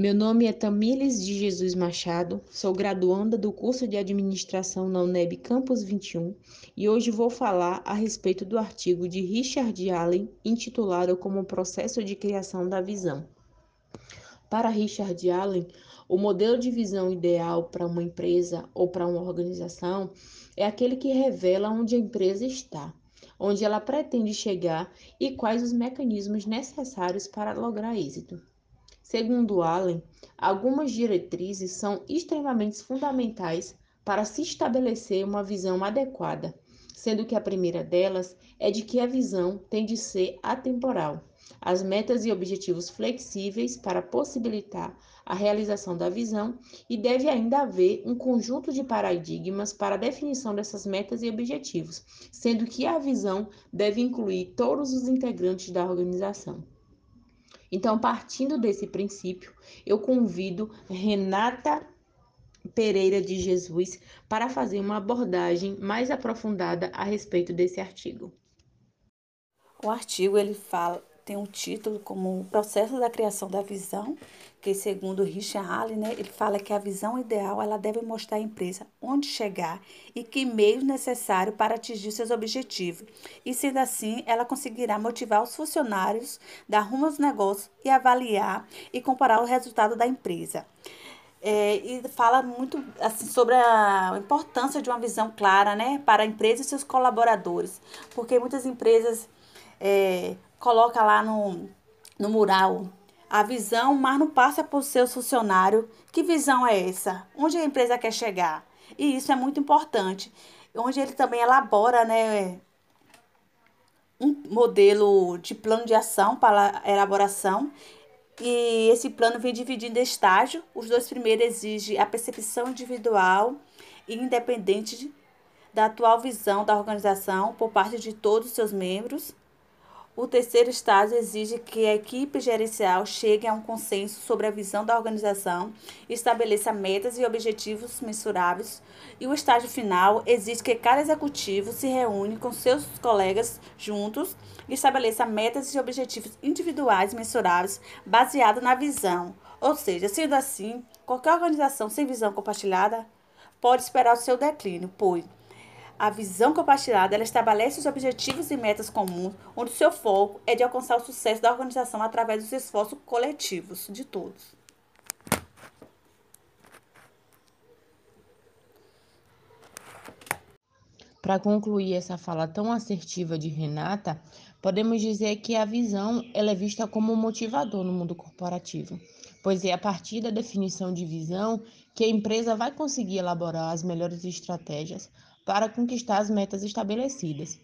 Meu nome é Tamílis de Jesus Machado, sou graduanda do curso de Administração na UNEB Campus 21 e hoje vou falar a respeito do artigo de Richard Allen intitulado como Processo de Criação da Visão. Para Richard Allen, o modelo de visão ideal para uma empresa ou para uma organização é aquele que revela onde a empresa está, onde ela pretende chegar e quais os mecanismos necessários para lograr êxito. Segundo Allen, algumas diretrizes são extremamente fundamentais para se estabelecer uma visão adequada, sendo que a primeira delas é de que a visão tem de ser atemporal. As metas e objetivos flexíveis para possibilitar a realização da visão e deve ainda haver um conjunto de paradigmas para a definição dessas metas e objetivos, sendo que a visão deve incluir todos os integrantes da organização. Então, partindo desse princípio, eu convido Renata Pereira de Jesus para fazer uma abordagem mais aprofundada a respeito desse artigo. O artigo ele fala tem um título como o processo da criação da visão, que segundo Richard Allen, né, ele fala que a visão ideal ela deve mostrar à empresa onde chegar e que meios necessários para atingir seus objetivos. E sendo assim, ela conseguirá motivar os funcionários, dar rumo aos negócios e avaliar e comparar o resultado da empresa. É, e fala muito assim, sobre a importância de uma visão clara né, para a empresa e seus colaboradores, porque muitas empresas é, coloca lá no, no mural a visão, mas não passa para o seu funcionário. Que visão é essa? Onde a empresa quer chegar? E isso é muito importante. Onde ele também elabora né, um modelo de plano de ação para elaboração. E esse plano vem dividido em estágio. Os dois primeiros exigem a percepção individual e independente da atual visão da organização por parte de todos os seus membros. O terceiro estágio exige que a equipe gerencial chegue a um consenso sobre a visão da organização, estabeleça metas e objetivos mensuráveis. E o estágio final exige que cada executivo se reúne com seus colegas juntos e estabeleça metas e objetivos individuais mensuráveis baseados na visão. Ou seja, sendo assim, qualquer organização sem visão compartilhada pode esperar o seu declínio, pois a visão compartilhada ela estabelece os objetivos e metas comuns, onde seu foco é de alcançar o sucesso da organização através dos esforços coletivos de todos. Para concluir essa fala tão assertiva de Renata, podemos dizer que a visão ela é vista como um motivador no mundo corporativo, pois é a partir da definição de visão que a empresa vai conseguir elaborar as melhores estratégias para conquistar as metas estabelecidas.